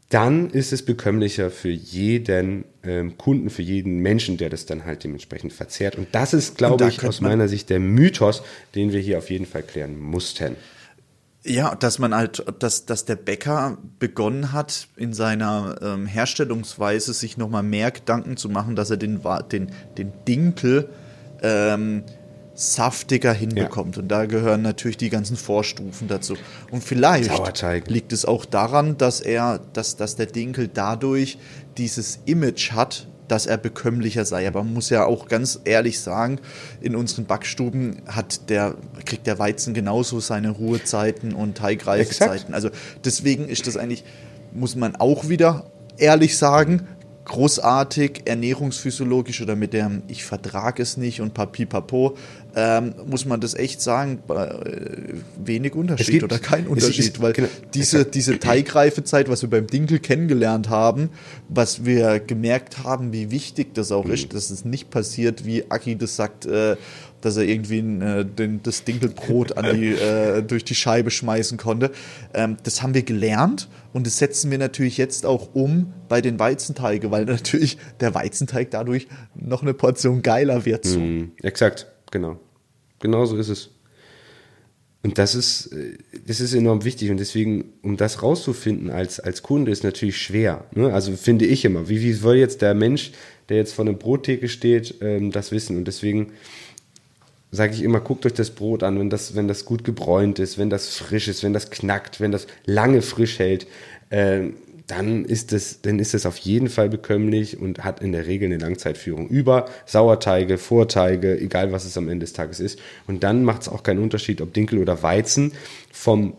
dann ist es bekömmlicher für jeden ähm, Kunden, für jeden Menschen, der das dann halt dementsprechend verzehrt. Und das ist, glaube ich, aus meiner Sicht der Mythos, den wir hier auf jeden Fall klären mussten. Ja, dass man halt, dass, dass der Bäcker begonnen hat, in seiner ähm, Herstellungsweise sich nochmal mehr Gedanken zu machen, dass er den, den, den Dinkel ähm, saftiger hinbekommt. Ja. Und da gehören natürlich die ganzen Vorstufen dazu. Und vielleicht Sauerteig. liegt es auch daran, dass er, dass, dass der Dinkel dadurch dieses Image hat, dass er bekömmlicher sei. Aber man muss ja auch ganz ehrlich sagen, in unseren Backstuben hat der, kriegt der Weizen genauso seine Ruhezeiten und Teigreifzeiten. Also deswegen ist das eigentlich, muss man auch wieder ehrlich sagen, großartig ernährungsphysiologisch oder mit dem ich vertrag es nicht und papipapo, ähm, muss man das echt sagen, äh, wenig Unterschied gibt- oder kein Unterschied, ist- weil genau, diese, diese Teigreifezeit, was wir beim Dinkel kennengelernt haben, was wir gemerkt haben, wie wichtig das auch Mhm. ist, dass es nicht passiert, wie Aki das sagt, äh, dass er irgendwie äh, den, das Dinkelbrot an die, äh, durch die Scheibe schmeißen konnte. Ähm, das haben wir gelernt und das setzen wir natürlich jetzt auch um bei den Weizenteige, weil natürlich der Weizenteig dadurch noch eine Portion geiler wird. So. Mhm, exakt, genau. Genau so ist es. Und das ist, äh, das ist enorm wichtig und deswegen, um das rauszufinden als, als Kunde, ist natürlich schwer. Ne? Also finde ich immer. Wie, wie soll jetzt der Mensch, der jetzt vor einer Brottheke steht, ähm, das wissen? Und deswegen sage ich immer, guckt euch das Brot an, wenn das, wenn das gut gebräunt ist, wenn das frisch ist, wenn das knackt, wenn das lange frisch hält, ähm, dann ist es, dann ist es auf jeden Fall bekömmlich und hat in der Regel eine Langzeitführung über Sauerteige, Vorteige, egal was es am Ende des Tages ist. Und dann macht es auch keinen Unterschied, ob Dinkel oder Weizen. Vom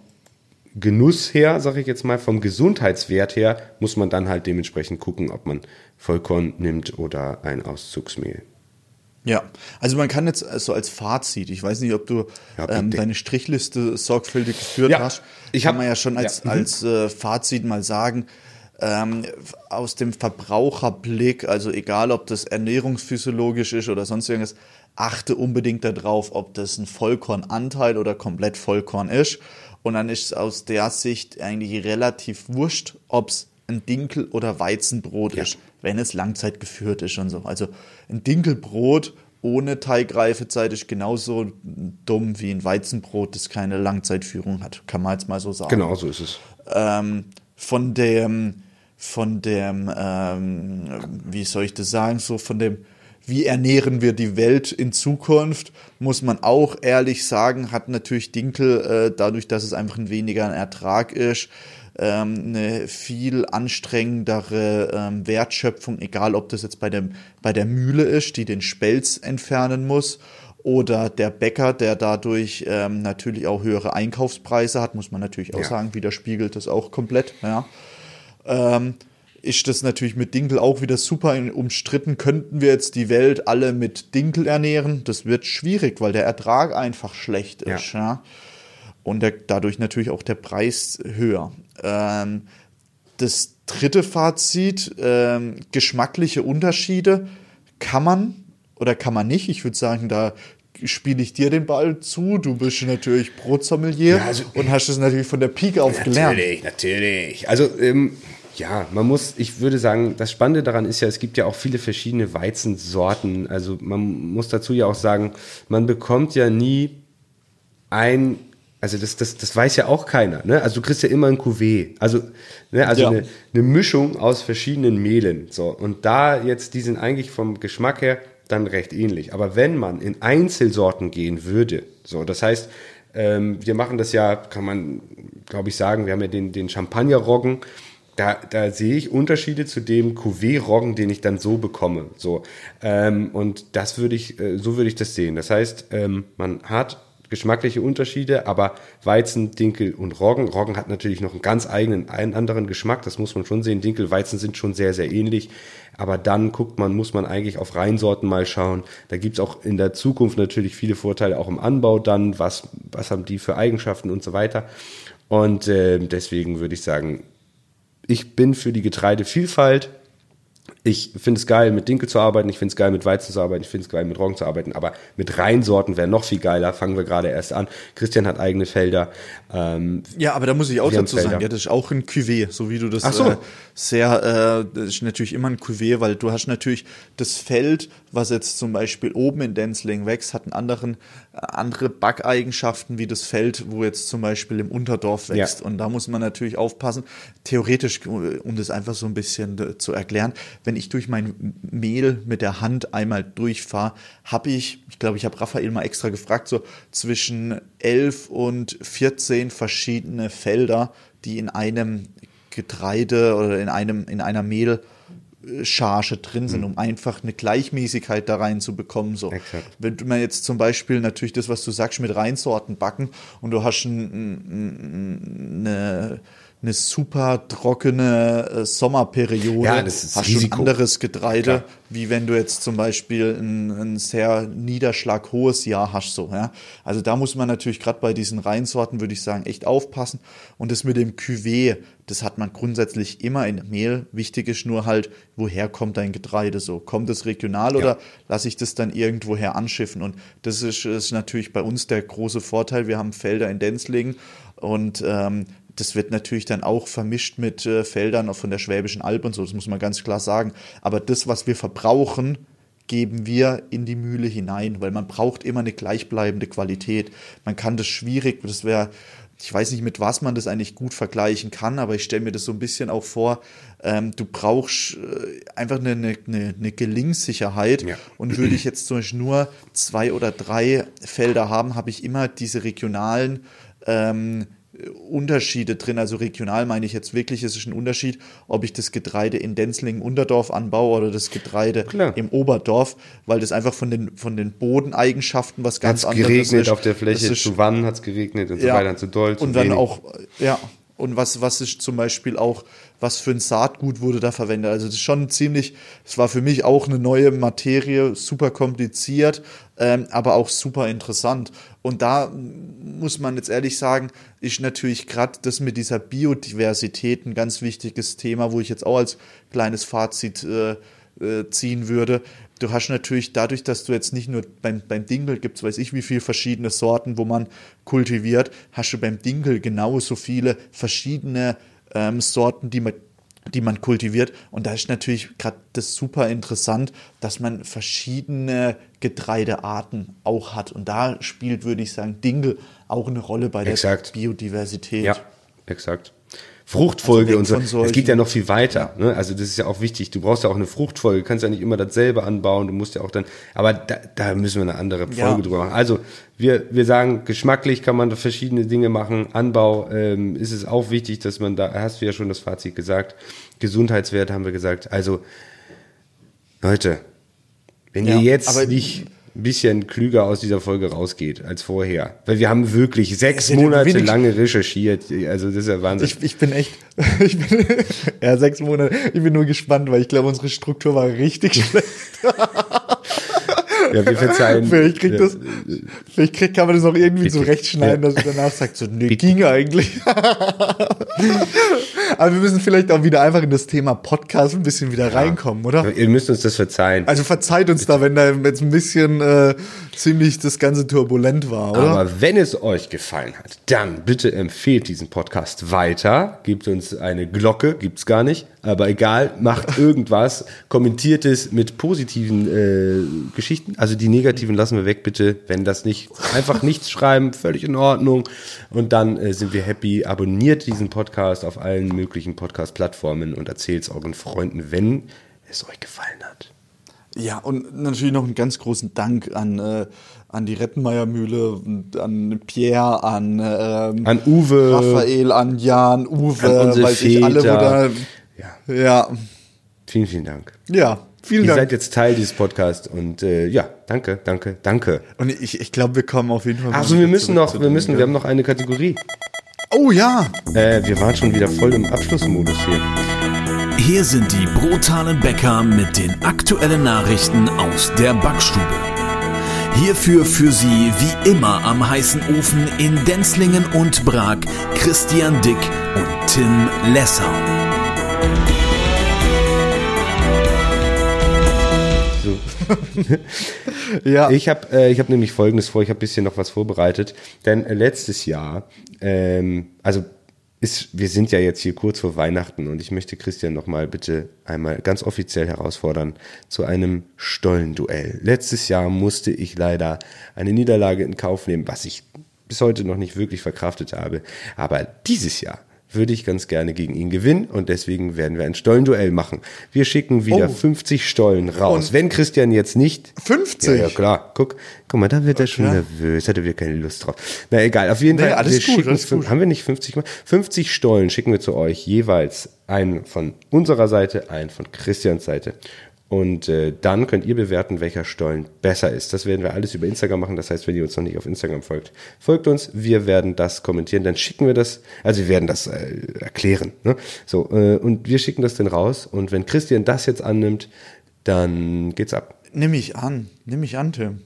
Genuss her, sage ich jetzt mal, vom Gesundheitswert her, muss man dann halt dementsprechend gucken, ob man Vollkorn nimmt oder ein Auszugsmehl. Ja, also man kann jetzt so als Fazit, ich weiß nicht, ob du Ja, ähm, deine Strichliste sorgfältig geführt Ja, hast. ich kann hab- man ja schon als, ja, mhm. als äh, Fazit mal sagen, ähm, aus dem Verbraucherblick, also egal ob das ernährungsphysiologisch ist oder sonst irgendwas, achte unbedingt darauf, ob das ein Vollkornanteil oder komplett Vollkorn ist. Und dann ist es aus der Sicht eigentlich relativ wurscht, ob es ein Dinkel- oder Weizenbrot ist, wenn es Langzeit geführt ist und so. Also ein Dinkelbrot ohne Teigreifezeit ist genauso dumm wie ein Weizenbrot, das keine Langzeitführung hat. Kann man jetzt mal so sagen Genau so ist es. ähm, von dem, von dem, ähm, wie soll ich das sagen, so von dem, wie ernähren wir die Welt in Zukunft, muss man auch ehrlich sagen, hat natürlich Dinkel, äh, dadurch, dass es einfach ein weniger ein Ertrag ist, ähm, eine viel anstrengendere ähm, Wertschöpfung, egal ob das jetzt bei, dem, bei der Mühle ist, die den Spelz entfernen muss, oder der Bäcker, der dadurch ähm, natürlich auch höhere Einkaufspreise hat, muss man natürlich auch Ja. sagen, widerspiegelt das auch komplett. Ja. Ähm, ist das natürlich mit Dinkel auch wieder super umstritten. Könnten wir jetzt die Welt alle mit Dinkel ernähren? Das wird schwierig, weil der Ertrag einfach schlecht Ja. ist. Ja. Und der, dadurch natürlich auch der Preis höher. Ähm, das dritte Fazit, ähm, geschmackliche Unterschiede kann man oder kann man nicht. Ich würde sagen, da spiele ich dir den Ball zu. Du bist natürlich Brotsommelier Ja, also- und hast es natürlich von der Pike auf gelernt. Natürlich, natürlich. Also, ähm, ja, man muss, ich würde sagen, das Spannende daran ist ja, es gibt ja auch viele verschiedene Weizensorten. Also, man muss dazu ja auch sagen, man bekommt ja nie ein, also das, das, das weiß ja auch keiner. Ne? Also, du kriegst ja immer ein Cuvée. Also, ne, also Ja. eine, eine Mischung aus verschiedenen Mehlen. So, und da jetzt, die sind eigentlich vom Geschmack her dann recht ähnlich. Aber wenn man in Einzelsorten gehen würde, so, das heißt, ähm, wir machen das ja, kann man, glaube ich, sagen, wir haben ja den, den Champagner-Roggen. Da, da sehe ich Unterschiede zu dem Cuvée-Roggen, den ich dann so bekomme. So, ähm, und das würde ich, äh, so würde ich das sehen. Das heißt, ähm, man hat geschmackliche Unterschiede, aber Weizen, Dinkel und Roggen. Roggen hat natürlich noch einen ganz eigenen, einen anderen Geschmack, das muss man schon sehen. Dinkel, Weizen sind schon sehr, sehr ähnlich. Aber dann guckt man, muss man eigentlich auf Reinsorten mal schauen. Da gibt's auch in der Zukunft natürlich viele Vorteile, auch im Anbau dann, was, was haben die für Eigenschaften und so weiter. Und äh, deswegen würde ich sagen, ich bin für die Getreidevielfalt. Ich finde es geil, mit Dinkel zu arbeiten, ich finde es geil, mit Weizen zu arbeiten, ich finde es geil, mit Roggen zu arbeiten, aber mit Reinsorten wäre noch viel geiler. Fangen wir gerade erst an. Christian hat eigene Felder. Ähm, Ja, aber da muss ich auch dazu sagen, Felder. ja, das ist auch ein Cuvée, so wie du das Ach so. äh, sehr, äh, das ist natürlich immer ein Cuvée, weil du hast natürlich das Feld, was jetzt zum Beispiel oben in Denzling wächst, hat einen anderen, äh, andere Backeigenschaften wie das Feld, wo jetzt zum Beispiel im Unterdorf wächst. Ja. Und da muss man natürlich aufpassen. Theoretisch, äh, um das einfach so ein bisschen äh, zu erklären, wenn ich durch mein Mehl mit der Hand einmal durchfahre, habe ich, ich glaube, ich habe Raphael mal extra gefragt, so zwischen 11 und 14 verschiedene Felder, die in einem Getreide oder in einem in einer Mehlcharge drin sind, um einfach eine Gleichmäßigkeit da reinzubekommen. So. Exakt. Wenn du mal jetzt zum Beispiel natürlich das, was du sagst, mit Reinsorten backen und du hast ein, ein, eine eine super trockene äh, Sommerperiode, Ja, das ist hast du ein Risiko. anderes Getreide, Klar. wie wenn du jetzt zum Beispiel ein, ein sehr niederschlaghohes Jahr hast. So, ja? Also da muss man natürlich gerade bei diesen Reinsorten, würde ich sagen, echt aufpassen. Und das mit dem Cuvée, das hat man grundsätzlich immer in Mehl. Wichtig ist nur halt, woher kommt dein Getreide so? Kommt es regional oder lasse ich das dann irgendwoher anschiffen? Und das ist, ist natürlich bei uns der große Vorteil. Wir haben Felder in Denzlingen und ähm, das wird natürlich dann auch vermischt mit äh, Feldern von der Schwäbischen Alb und so, das muss man ganz klar sagen. Aber das, was wir verbrauchen, geben wir in die Mühle hinein, weil man braucht immer eine gleichbleibende Qualität. Man kann das schwierig, das wäre, ich weiß nicht, mit was man das eigentlich gut vergleichen kann, aber ich stelle mir das so ein bisschen auch vor, ähm, du brauchst äh, einfach eine, eine, eine, Gelingsicherheit Ja. und würde ich jetzt zum Beispiel nur zwei oder drei Felder haben, habe ich immer diese regionalen ähm, Unterschiede drin. Also regional meine ich jetzt wirklich, es ist ein Unterschied, ob ich das Getreide in Denzlingen Unterdorf anbaue oder das Getreide Klar. im Oberdorf, weil das einfach von den, von den Bodeneigenschaften was ganz Hat es anderes geregnet ist. auf der Fläche, ist- zu wann hat es geregnet und so weiter, zu doll, zu und dann wenig. auch, ja, und was, was ist zum Beispiel auch, was für ein Saatgut wurde da verwendet? Also das ist schon ziemlich, es war für mich auch eine neue Materie, super kompliziert, ähm, aber auch super interessant. Und da muss man jetzt ehrlich sagen, ist natürlich gerade das mit dieser Biodiversität ein ganz wichtiges Thema, wo ich jetzt auch als kleines Fazit äh, äh, ziehen würde. Du hast natürlich dadurch, dass du jetzt nicht nur beim, beim Dinkel gibt's, weiß ich, wie viele verschiedene Sorten, wo man kultiviert, hast du beim Dinkel genauso viele verschiedene ähm, Sorten, die man die man kultiviert. Und da ist natürlich gerade das super interessant, dass man verschiedene Getreidearten auch hat. Und da spielt, würde ich sagen, Dinkel auch eine Rolle bei der Exakt. Biodiversität. Ja, exakt. Fruchtfolge Also und so. Es geht ja noch viel weiter. Ne? Also das ist ja auch wichtig. Du brauchst ja auch eine Fruchtfolge. Du kannst ja nicht immer dasselbe anbauen. Du musst ja auch dann. Aber da, da müssen wir eine andere Folge Ja. drüber machen. Also wir, wir sagen, geschmacklich kann man da verschiedene Dinge machen. Anbau ähm, ist es auch wichtig, dass man da. Hast du ja schon das Fazit gesagt. Gesundheitswert haben wir gesagt. Also Leute, wenn Ja, ihr jetzt nicht ein bisschen klüger aus dieser Folge rausgeht als vorher, weil wir haben wirklich sechs Monate lange recherchiert. Also das ist ja Wahnsinn. Ich, ich bin echt, [laughs] ich bin, ja, sechs Monate. Ich bin nur gespannt, weil ich glaube, unsere Struktur war richtig [laughs] schlecht. Ja, wir verzeihen. Vielleicht kriegt Ja. das, vielleicht kriegt, kann man das auch irgendwie zurechtschneiden, Ja. dass ich danach sagt, so, nee, ging eigentlich. [laughs] Aber wir müssen vielleicht auch wieder einfach in das Thema Podcast ein bisschen wieder reinkommen, oder? Ihr müsst uns das verzeihen. Also verzeiht uns da, wenn da jetzt ein bisschen äh, ziemlich das Ganze turbulent war, oder? Aber wenn es euch gefallen hat, dann bitte empfehlt diesen Podcast weiter. Gebt uns eine Glocke, gibt's gar nicht, aber egal, macht [laughs] irgendwas, kommentiert es mit positiven äh, Geschichten. Also die negativen lassen wir weg, bitte. Wenn das nicht, einfach nichts schreiben, völlig in Ordnung. Und dann äh, sind wir happy. Abonniert diesen Podcast auf allen möglichen Podcast-Plattformen und erzählt es euren Freunden, wenn es euch gefallen hat. Ja, und natürlich noch einen ganz großen Dank an, äh, an die Rettenmeier-Mühle, und an Pierre, an, ähm, An Uwe. Raphael, an Jan, Uwe, An weiß ich alle, wo Väter. da. Ja, Vielen, vielen Dank. ja, vielen Ihr Dank. seid jetzt Teil dieses Podcasts und äh, ja, danke, danke, danke. und ich, ich glaube, wir kommen auf jeden Fall. Also wir müssen noch, wir müssen, wir haben noch eine Kategorie. Oh ja, Äh, wir waren schon wieder voll im Abschlussmodus hier. Hier sind die brutalen Bäcker mit den aktuellen Nachrichten aus der Backstube. Hierfür für Sie wie immer am heißen Ofen in Denzlingen und Prag Christian Dick und Tim Lessau. [laughs] ja. Ich habe äh, ich hab nämlich Folgendes vor, ich habe ein bisschen noch was vorbereitet. Denn äh, letztes Jahr, ähm, also ist, wir sind ja jetzt hier kurz vor Weihnachten und ich möchte Christian nochmal bitte einmal ganz offiziell herausfordern zu einem Stollenduell. Letztes Jahr musste ich leider eine Niederlage in Kauf nehmen, was ich bis heute noch nicht wirklich verkraftet habe. Aber dieses Jahr würde ich ganz gerne gegen ihn gewinnen und deswegen werden wir ein Stollenduell machen. Wir schicken wieder Oh. 50 Stollen raus. Und- Wenn Christian jetzt nicht 50? ja, ja, klar. Guck, guck mal, da wird er schon nervös. Hat er wieder keine Lust drauf. Na egal, auf jeden Nee, Fall. alles wir gut, schicken alles gut. Haben wir nicht 50 gemacht? 50 Stollen schicken wir zu euch. Jeweils einen von unserer Seite, einen von Christians Seite. Und äh, dann könnt ihr bewerten, welcher Stollen besser ist. Das werden wir alles über Instagram machen. Das heißt, wenn ihr uns noch nicht auf Instagram folgt, folgt uns. Wir werden das kommentieren. Dann schicken wir das, also wir werden das äh, erklären. Ne? So, äh, und wir schicken das dann raus. Und wenn Christian das jetzt annimmt, dann geht's ab. Nimm ich an, nimm ich an, Tim.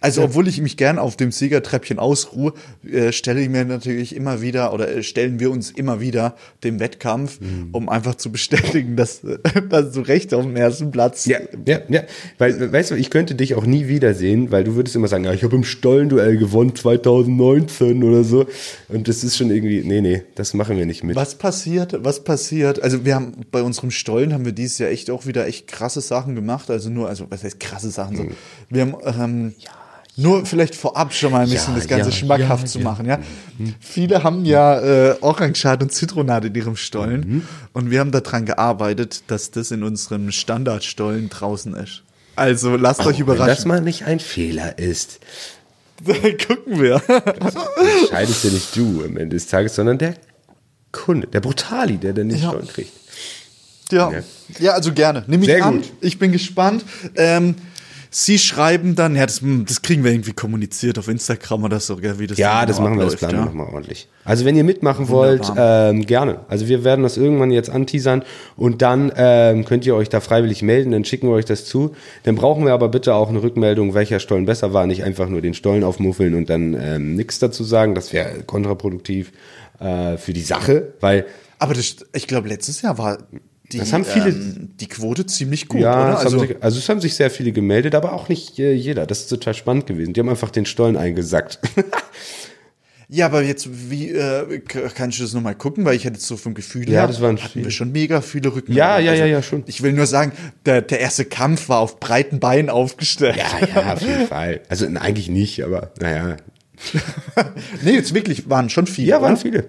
Also, obwohl ich mich gern auf dem Siegertreppchen ausruhe, äh, stelle ich mir natürlich immer wieder oder äh, stellen wir uns immer wieder dem Wettkampf, Mhm. um einfach zu bestätigen, dass, [laughs] dass du recht auf dem ersten Platz. Ja, ja, ja. Weil, weißt du, ich könnte dich auch nie wiedersehen, weil du würdest immer sagen, ja, ich habe im Stollenduell gewonnen 2019 oder so. Und das ist schon irgendwie, nee, nee, das machen wir nicht mit. Was passiert? Was passiert? Also wir haben bei unserem Stollen haben wir dieses Jahr echt auch wieder echt krasse Sachen gemacht. Also nur, also was heißt krasse Sachen? So, wir haben ähm, nur vielleicht vorab schon mal ein bisschen Ja, das Ganze ja, schmackhaft ja, zu machen, ja. Viele haben ja äh, Orangat und Zitronat in ihrem Stollen Mhm. und wir haben daran gearbeitet, dass das in unserem Standardstollen draußen ist. Also lasst euch Wenn das überraschen. mal nicht ein Fehler ist. [laughs] Gucken wir. Entscheidest ja nicht du am Ende des Tages, sondern der Kunde, der Brutali, der dann nicht Ja. Stollen kriegt. Ja, Ja. ja also gerne. Nimm mich Sehr an. gut. Ich bin gespannt. Ähm, Sie schreiben dann, ja, das, das kriegen wir irgendwie kommuniziert auf Instagram oder so, gell, wie das Ja, das machen wir, das abläuft, planen wir ja. nochmal ordentlich. Also wenn ihr mitmachen Wunderbar. wollt, ähm, gerne. Also wir werden das irgendwann jetzt anteasern und dann ähm, könnt ihr euch da freiwillig melden, dann schicken wir euch das zu. Dann brauchen wir aber bitte auch eine Rückmeldung, welcher Stollen besser war, nicht einfach nur den Stollen aufmuffeln und dann ähm, nichts dazu sagen. Das wäre kontraproduktiv äh, für die Sache, weil Aber das, ich glaube, letztes Jahr war die, Das haben viele- ähm, die Quote ziemlich gut, ja, oder? Also, sich, also es haben sich sehr viele gemeldet, aber auch nicht äh, jeder. Das ist total spannend gewesen. Die haben einfach den Stollen eingesackt. [laughs] ja, aber jetzt, wie äh, kann ich das nochmal gucken? Weil ich hätte jetzt so vom Gefühl Ja, her, das waren hatten viele. wir schon mega viele Rückmeldungen. Ja, ja, Also, ja, ja, schon. Ich will nur sagen, der, der erste Kampf war auf breiten Beinen aufgestellt. ja, ja, auf jeden Fall. Also eigentlich nicht, aber naja, [laughs] nee, jetzt wirklich waren schon viele. Ja, waren oder? viele.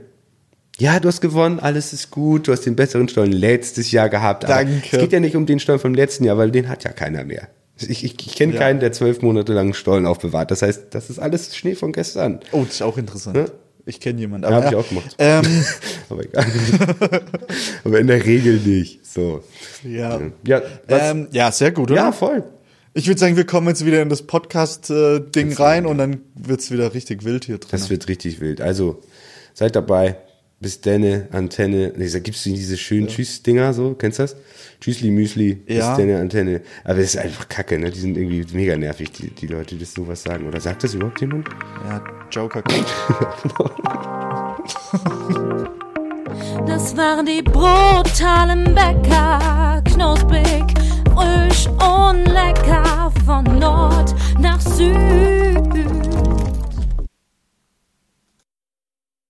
Ja, du hast gewonnen, alles ist gut, du hast den besseren Stollen letztes Jahr gehabt. Danke. Es geht ja nicht um den Stollen vom letzten Jahr, weil den hat ja keiner mehr. Ich, ich, ich kenne Ja. keinen, der zwölf Monate lang Stollen aufbewahrt. Das heißt, das ist alles Schnee von gestern. Oh, das ist auch interessant. Ja? Ich kenne jemanden. Ja, aber hab ich ja. auch gemacht. Ähm, [laughs] Aber egal. [laughs] aber in der Regel nicht. So. ja. Ja, Ähm, ja, sehr gut, oder? ja voll. Ich würde sagen, wir kommen jetzt wieder in das Podcast-Ding rein und dann wird's wieder richtig wild hier drin. Das wird richtig wild. Also, seid dabei bis denne, Antenne. Nee, da gibt's diese schönen ja. Tschüss-Dinger, so, kennst du das? Tschüssli, Müsli, ja. bis denne, Antenne. Aber das ist einfach Kacke, ne? Die sind irgendwie mega nervig, die, die Leute, die sowas sagen. Oder sagt das überhaupt jemand? Ja, Joker. [laughs] das waren die brutalen Bäcker, knusprig, frisch und lecker, von Nord nach Süd.